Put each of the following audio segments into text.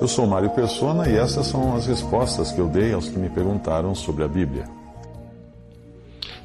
Eu sou Mário Persona e essas são as respostas que eu dei aos que me perguntaram sobre a Bíblia.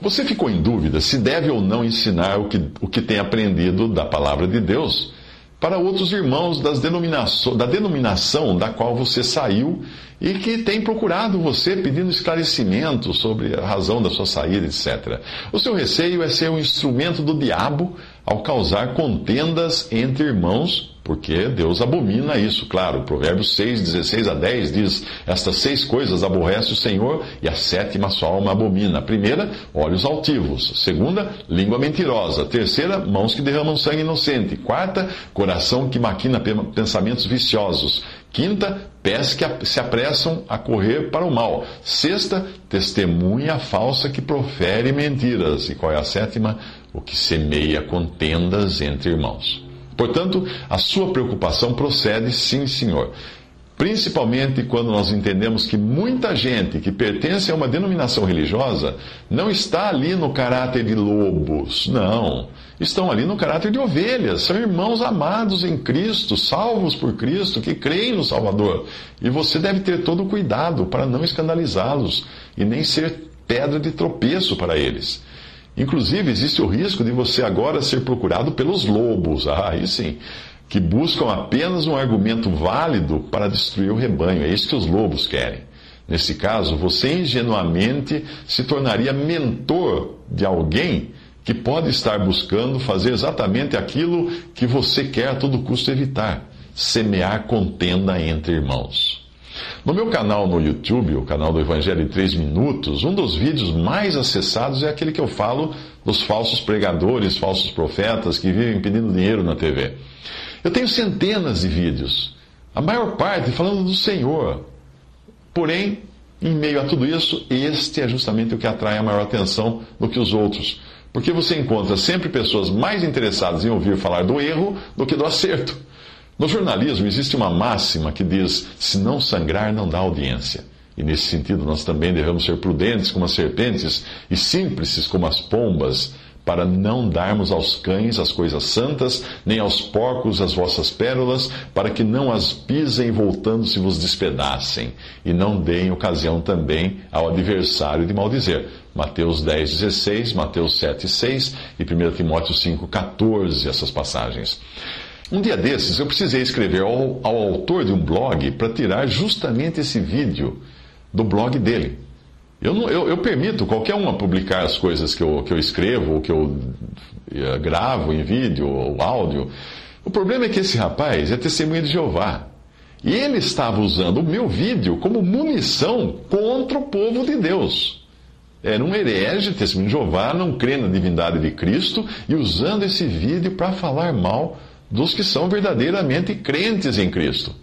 Você ficou em dúvida se deve ou não ensinar o que, o que tem aprendido da palavra de Deus para outros irmãos das denominação, da denominação da qual você saiu e que tem procurado você pedindo esclarecimento sobre a razão da sua saída, etc. O seu receio é ser um instrumento do diabo ao causar contendas entre irmãos porque Deus abomina isso, claro. Provérbios 6, 16 a 10 diz: Estas seis coisas aborrece o Senhor, e a sétima sua alma abomina. Primeira, olhos altivos. Segunda, língua mentirosa. Terceira, mãos que derramam sangue inocente. Quarta, coração que maquina pensamentos viciosos. Quinta, pés que se apressam a correr para o mal. Sexta, testemunha falsa que profere mentiras. E qual é a sétima? O que semeia contendas entre irmãos. Portanto, a sua preocupação procede, sim, senhor. Principalmente quando nós entendemos que muita gente que pertence a uma denominação religiosa não está ali no caráter de lobos, não. Estão ali no caráter de ovelhas, são irmãos amados em Cristo, salvos por Cristo, que creem no Salvador. E você deve ter todo o cuidado para não escandalizá-los e nem ser pedra de tropeço para eles. Inclusive, existe o risco de você agora ser procurado pelos lobos, ah, aí sim, que buscam apenas um argumento válido para destruir o rebanho. É isso que os lobos querem. Nesse caso, você ingenuamente se tornaria mentor de alguém que pode estar buscando fazer exatamente aquilo que você quer a todo custo evitar: semear contenda entre irmãos. No meu canal no YouTube, o canal do Evangelho em 3 Minutos, um dos vídeos mais acessados é aquele que eu falo dos falsos pregadores, falsos profetas que vivem pedindo dinheiro na TV. Eu tenho centenas de vídeos, a maior parte falando do Senhor. Porém, em meio a tudo isso, este é justamente o que atrai a maior atenção do que os outros. Porque você encontra sempre pessoas mais interessadas em ouvir falar do erro do que do acerto. No jornalismo existe uma máxima que diz: se não sangrar, não dá audiência. E nesse sentido, nós também devemos ser prudentes como as serpentes e simples como as pombas, para não darmos aos cães as coisas santas, nem aos porcos as vossas pérolas, para que não as pisem voltando-se vos despedacem, e não deem ocasião também ao adversário de maldizer. Mateus 10, 16, Mateus 7, 6 e 1 Timóteo 5, 14, essas passagens. Um dia desses, eu precisei escrever ao, ao autor de um blog para tirar justamente esse vídeo do blog dele. Eu, não, eu, eu, permito qualquer um publicar as coisas que eu, que eu escrevo, ou que eu uh, gravo em vídeo ou áudio. O problema é que esse rapaz é testemunha de Jeová. E ele estava usando o meu vídeo como munição contra o povo de Deus. Era um herege, testemunho de Jeová, não crê na divindade de Cristo e usando esse vídeo para falar mal dos que são verdadeiramente crentes em Cristo.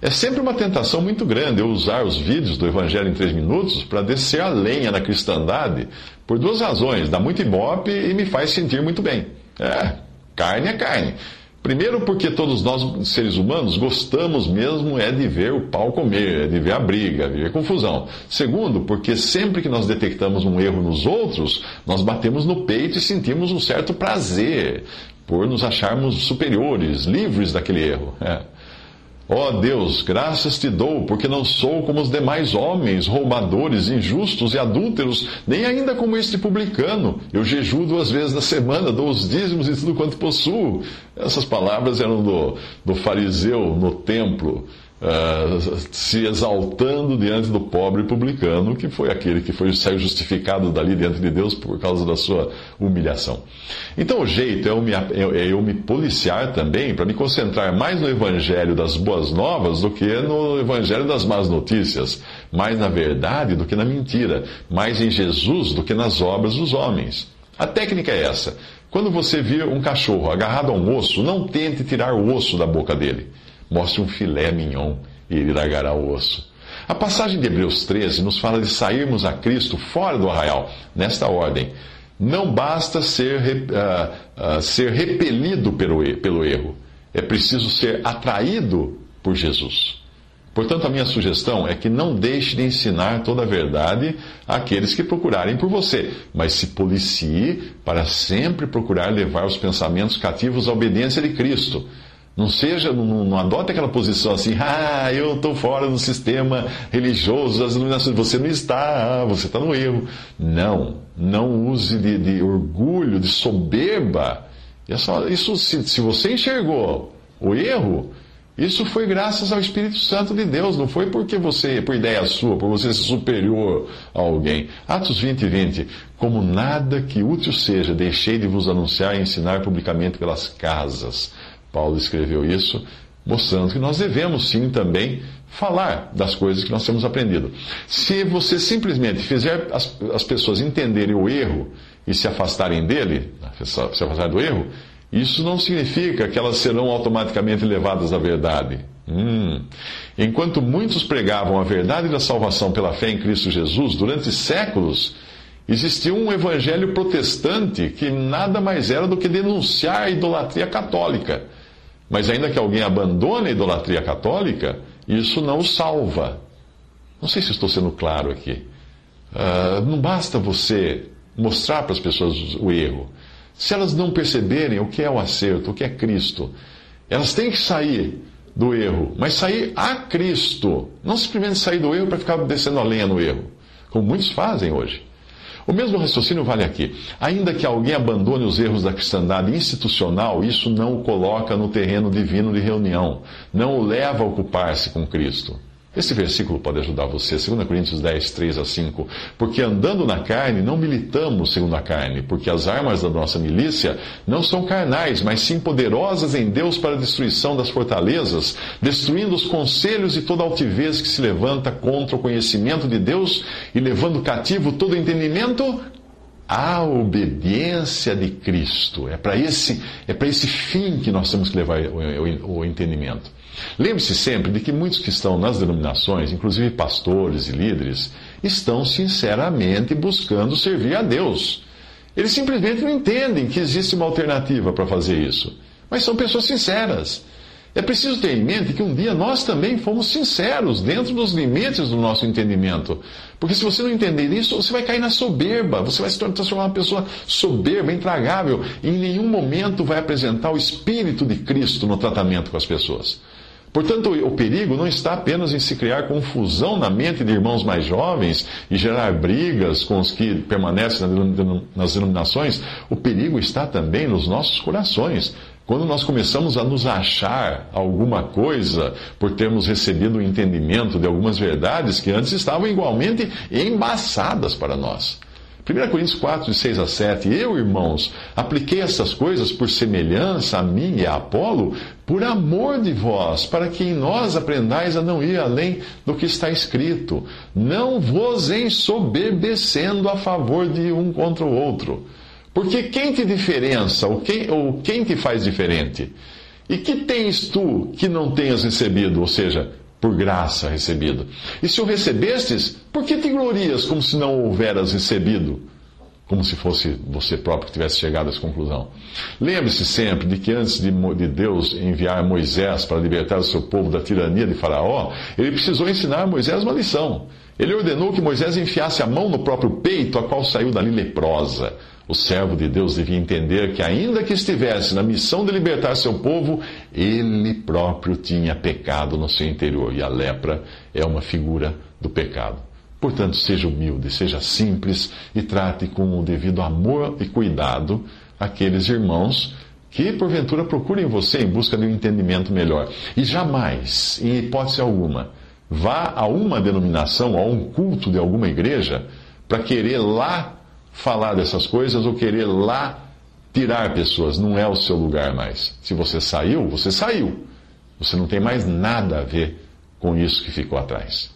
É sempre uma tentação muito grande eu usar os vídeos do Evangelho em 3 minutos para descer a lenha na cristandade por duas razões. Dá muito ibope e me faz sentir muito bem. É, carne é carne. Primeiro, porque todos nós, seres humanos, gostamos mesmo é de ver o pau comer, é de ver a briga, de ver confusão. Segundo, porque sempre que nós detectamos um erro nos outros, nós batemos no peito e sentimos um certo prazer por nos acharmos superiores, livres daquele erro. É. Ó oh Deus, graças te dou, porque não sou como os demais homens, roubadores, injustos e adúlteros, nem ainda como este publicano. Eu jejuo duas vezes na semana, dou os dízimos e tudo quanto possuo. Essas palavras eram do, do fariseu no templo uh, se exaltando diante do pobre publicano, que foi aquele que foi, saiu justificado dali diante de Deus por causa da sua humilhação. Então o jeito é eu me, é eu me policiar também para me concentrar mais no evangelho das boas novas do que no evangelho das más notícias, mais na verdade do que na mentira, mais em Jesus do que nas obras dos homens. A técnica é essa. Quando você vir um cachorro agarrado a um osso, não tente tirar o osso da boca dele. Mostre um filé mignon e ele largará o osso. A passagem de Hebreus 13 nos fala de sairmos a Cristo fora do arraial, nesta ordem. Não basta ser, uh, uh, ser repelido pelo, pelo erro, é preciso ser atraído por Jesus. Portanto, a minha sugestão é que não deixe de ensinar toda a verdade àqueles que procurarem por você, mas se policie para sempre procurar levar os pensamentos cativos à obediência de Cristo. Não seja, não, não adote aquela posição assim, ah, eu estou fora do sistema religioso das iluminações. Você não está, você está no erro. Não, não use de, de orgulho, de soberba. É isso, se, se você enxergou o erro, isso foi graças ao Espírito Santo de Deus, não foi porque você, por ideia sua, por você ser superior a alguém. Atos 20 e 20. Como nada que útil seja, deixei de vos anunciar e ensinar publicamente pelas casas. Paulo escreveu isso, mostrando que nós devemos sim também falar das coisas que nós temos aprendido. Se você simplesmente fizer as, as pessoas entenderem o erro e se afastarem dele, se afastarem do erro, isso não significa que elas serão automaticamente levadas à verdade. Hum. Enquanto muitos pregavam a verdade da salvação pela fé em Cristo Jesus durante séculos, existia um evangelho protestante que nada mais era do que denunciar a idolatria católica. Mas ainda que alguém abandone a idolatria católica, isso não o salva. Não sei se estou sendo claro aqui. Uh, não basta você mostrar para as pessoas o erro. Se elas não perceberem o que é o acerto, o que é Cristo, elas têm que sair do erro, mas sair a Cristo. Não simplesmente sair do erro para ficar descendo a lenha no erro, como muitos fazem hoje. O mesmo raciocínio vale aqui. Ainda que alguém abandone os erros da cristandade institucional, isso não o coloca no terreno divino de reunião, não o leva a ocupar-se com Cristo. Esse versículo pode ajudar você, 2 Coríntios 10, 3 a 5. Porque andando na carne, não militamos segundo a carne, porque as armas da nossa milícia não são carnais, mas sim poderosas em Deus para a destruição das fortalezas, destruindo os conselhos e toda altivez que se levanta contra o conhecimento de Deus e levando cativo todo entendimento à obediência de Cristo. É para esse, é esse fim que nós temos que levar o, o, o entendimento. Lembre-se sempre de que muitos que estão nas denominações, inclusive pastores e líderes, estão sinceramente buscando servir a Deus. Eles simplesmente não entendem que existe uma alternativa para fazer isso. Mas são pessoas sinceras. É preciso ter em mente que um dia nós também fomos sinceros dentro dos limites do nosso entendimento. Porque se você não entender isso, você vai cair na soberba, você vai se transformar uma pessoa soberba, intragável, e em nenhum momento vai apresentar o Espírito de Cristo no tratamento com as pessoas. Portanto, o perigo não está apenas em se criar confusão na mente de irmãos mais jovens e gerar brigas com os que permanecem nas denominações. O perigo está também nos nossos corações. Quando nós começamos a nos achar alguma coisa por termos recebido o entendimento de algumas verdades que antes estavam igualmente embaçadas para nós. 1 Coríntios 4, de 6 a 7. Eu, irmãos, apliquei essas coisas por semelhança a mim e a Apolo, por amor de vós, para que em nós aprendais a não ir além do que está escrito, não vos ensoberbecendo a favor de um contra o outro. Porque quem te diferença, ou quem, ou quem te faz diferente? E que tens tu que não tenhas recebido? Ou seja, por graça recebido. E se o recebestes, por que te glorias como se não o houveras recebido? Como se fosse você próprio que tivesse chegado a essa conclusão. Lembre-se sempre de que antes de, de Deus enviar Moisés para libertar o seu povo da tirania de Faraó, ele precisou ensinar a Moisés uma lição. Ele ordenou que Moisés enfiasse a mão no próprio peito, a qual saiu dali leprosa. O servo de Deus devia entender que, ainda que estivesse na missão de libertar seu povo, ele próprio tinha pecado no seu interior. E a lepra é uma figura do pecado. Portanto, seja humilde, seja simples e trate com o devido amor e cuidado aqueles irmãos que, porventura, procurem você em busca de um entendimento melhor. E jamais, em hipótese alguma, vá a uma denominação, a um culto de alguma igreja, para querer lá falar dessas coisas ou querer lá tirar pessoas. Não é o seu lugar mais. Se você saiu, você saiu. Você não tem mais nada a ver com isso que ficou atrás.